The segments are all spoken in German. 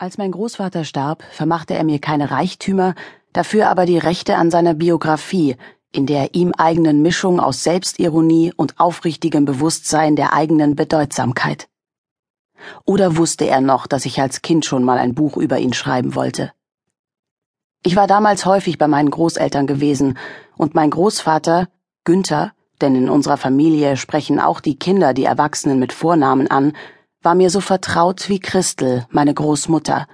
Als mein Großvater starb, vermachte er mir keine Reichtümer, dafür aber die Rechte an seiner Biografie, in der ihm eigenen Mischung aus Selbstironie und aufrichtigem Bewusstsein der eigenen Bedeutsamkeit. Oder wusste er noch, dass ich als Kind schon mal ein Buch über ihn schreiben wollte? Ich war damals häufig bei meinen Großeltern gewesen, und mein Großvater, Günther, denn in unserer Familie sprechen auch die Kinder die Erwachsenen mit Vornamen an, war mir so vertraut wie Christel, meine Großmutter,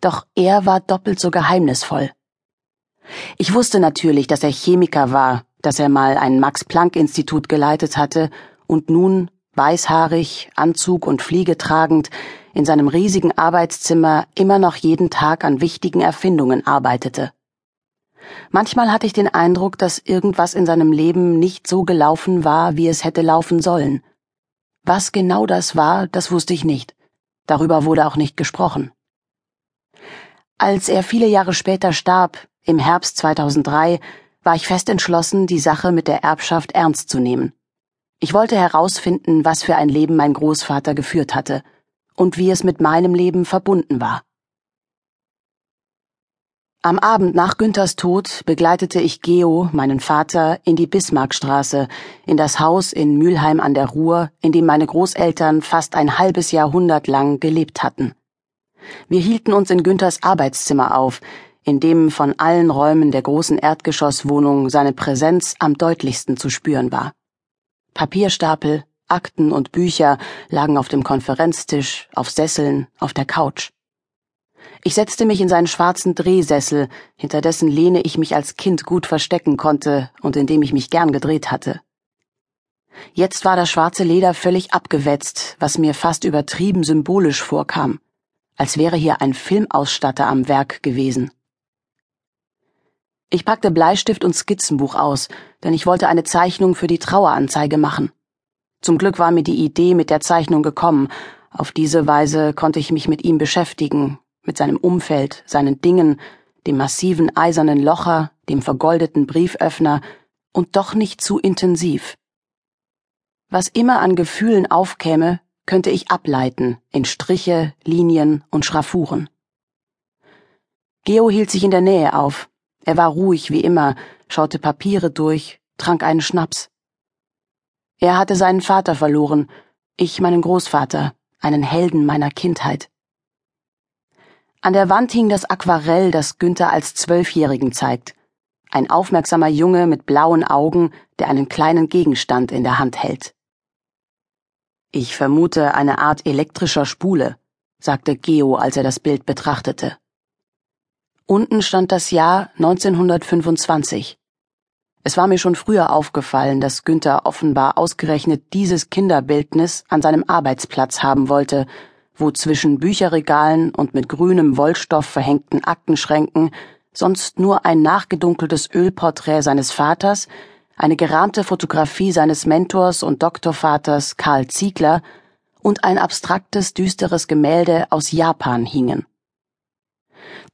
doch er war doppelt so geheimnisvoll. Ich wusste natürlich, dass er Chemiker war, dass er mal ein Max-Planck-Institut geleitet hatte und nun, weißhaarig, Anzug und Fliege tragend, in seinem riesigen Arbeitszimmer immer noch jeden Tag an wichtigen Erfindungen arbeitete. Manchmal hatte ich den Eindruck, dass irgendwas in seinem Leben nicht so gelaufen war, wie es hätte laufen sollen. Was genau das war, das wusste ich nicht. Darüber wurde auch nicht gesprochen. Als er viele Jahre später starb, im Herbst 2003, war ich fest entschlossen, die Sache mit der Erbschaft ernst zu nehmen. Ich wollte herausfinden, was für ein Leben mein Großvater geführt hatte und wie es mit meinem Leben verbunden war. Am Abend nach Günthers Tod begleitete ich Geo, meinen Vater, in die Bismarckstraße, in das Haus in Mülheim an der Ruhr, in dem meine Großeltern fast ein halbes Jahrhundert lang gelebt hatten. Wir hielten uns in Günthers Arbeitszimmer auf, in dem von allen Räumen der großen Erdgeschosswohnung seine Präsenz am deutlichsten zu spüren war. Papierstapel, Akten und Bücher lagen auf dem Konferenztisch, auf Sesseln, auf der Couch. Ich setzte mich in seinen schwarzen Drehsessel, hinter dessen Lehne ich mich als Kind gut verstecken konnte und in dem ich mich gern gedreht hatte. Jetzt war das schwarze Leder völlig abgewetzt, was mir fast übertrieben symbolisch vorkam, als wäre hier ein Filmausstatter am Werk gewesen. Ich packte Bleistift und Skizzenbuch aus, denn ich wollte eine Zeichnung für die Traueranzeige machen. Zum Glück war mir die Idee mit der Zeichnung gekommen, auf diese Weise konnte ich mich mit ihm beschäftigen mit seinem Umfeld, seinen Dingen, dem massiven eisernen Locher, dem vergoldeten Brieföffner und doch nicht zu intensiv. Was immer an Gefühlen aufkäme, könnte ich ableiten in Striche, Linien und Schraffuren. Geo hielt sich in der Nähe auf. Er war ruhig wie immer, schaute Papiere durch, trank einen Schnaps. Er hatte seinen Vater verloren, ich meinen Großvater, einen Helden meiner Kindheit. An der Wand hing das Aquarell, das Günther als Zwölfjährigen zeigt. Ein aufmerksamer Junge mit blauen Augen, der einen kleinen Gegenstand in der Hand hält. Ich vermute eine Art elektrischer Spule, sagte Geo, als er das Bild betrachtete. Unten stand das Jahr 1925. Es war mir schon früher aufgefallen, dass Günther offenbar ausgerechnet dieses Kinderbildnis an seinem Arbeitsplatz haben wollte, wo zwischen Bücherregalen und mit grünem Wollstoff verhängten Aktenschränken sonst nur ein nachgedunkeltes Ölporträt seines Vaters, eine gerahmte Fotografie seines Mentors und Doktorvaters Karl Ziegler und ein abstraktes, düsteres Gemälde aus Japan hingen.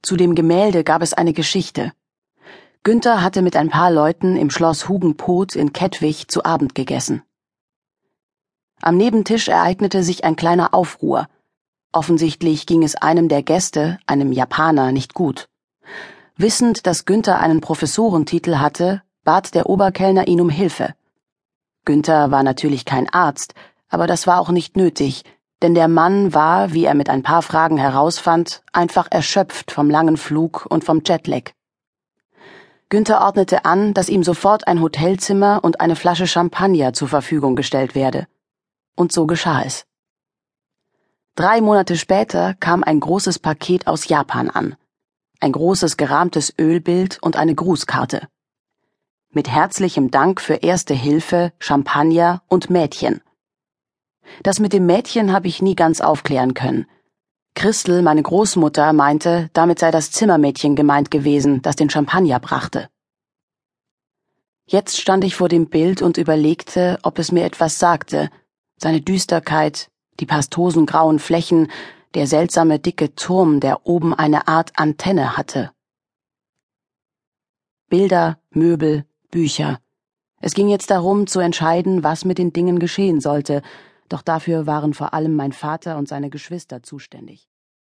Zu dem Gemälde gab es eine Geschichte. Günther hatte mit ein paar Leuten im Schloss Hugenpoth in Kettwig zu Abend gegessen. Am Nebentisch ereignete sich ein kleiner Aufruhr, Offensichtlich ging es einem der Gäste, einem Japaner, nicht gut. Wissend, dass Günther einen Professorentitel hatte, bat der Oberkellner ihn um Hilfe. Günther war natürlich kein Arzt, aber das war auch nicht nötig, denn der Mann war, wie er mit ein paar Fragen herausfand, einfach erschöpft vom langen Flug und vom Jetlag. Günther ordnete an, dass ihm sofort ein Hotelzimmer und eine Flasche Champagner zur Verfügung gestellt werde. Und so geschah es. Drei Monate später kam ein großes Paket aus Japan an. Ein großes gerahmtes Ölbild und eine Grußkarte. Mit herzlichem Dank für erste Hilfe, Champagner und Mädchen. Das mit dem Mädchen habe ich nie ganz aufklären können. Christel, meine Großmutter, meinte, damit sei das Zimmermädchen gemeint gewesen, das den Champagner brachte. Jetzt stand ich vor dem Bild und überlegte, ob es mir etwas sagte, seine Düsterkeit, die pastosen grauen Flächen, der seltsame dicke Turm, der oben eine Art Antenne hatte. Bilder, Möbel, Bücher. Es ging jetzt darum, zu entscheiden, was mit den Dingen geschehen sollte, doch dafür waren vor allem mein Vater und seine Geschwister zuständig.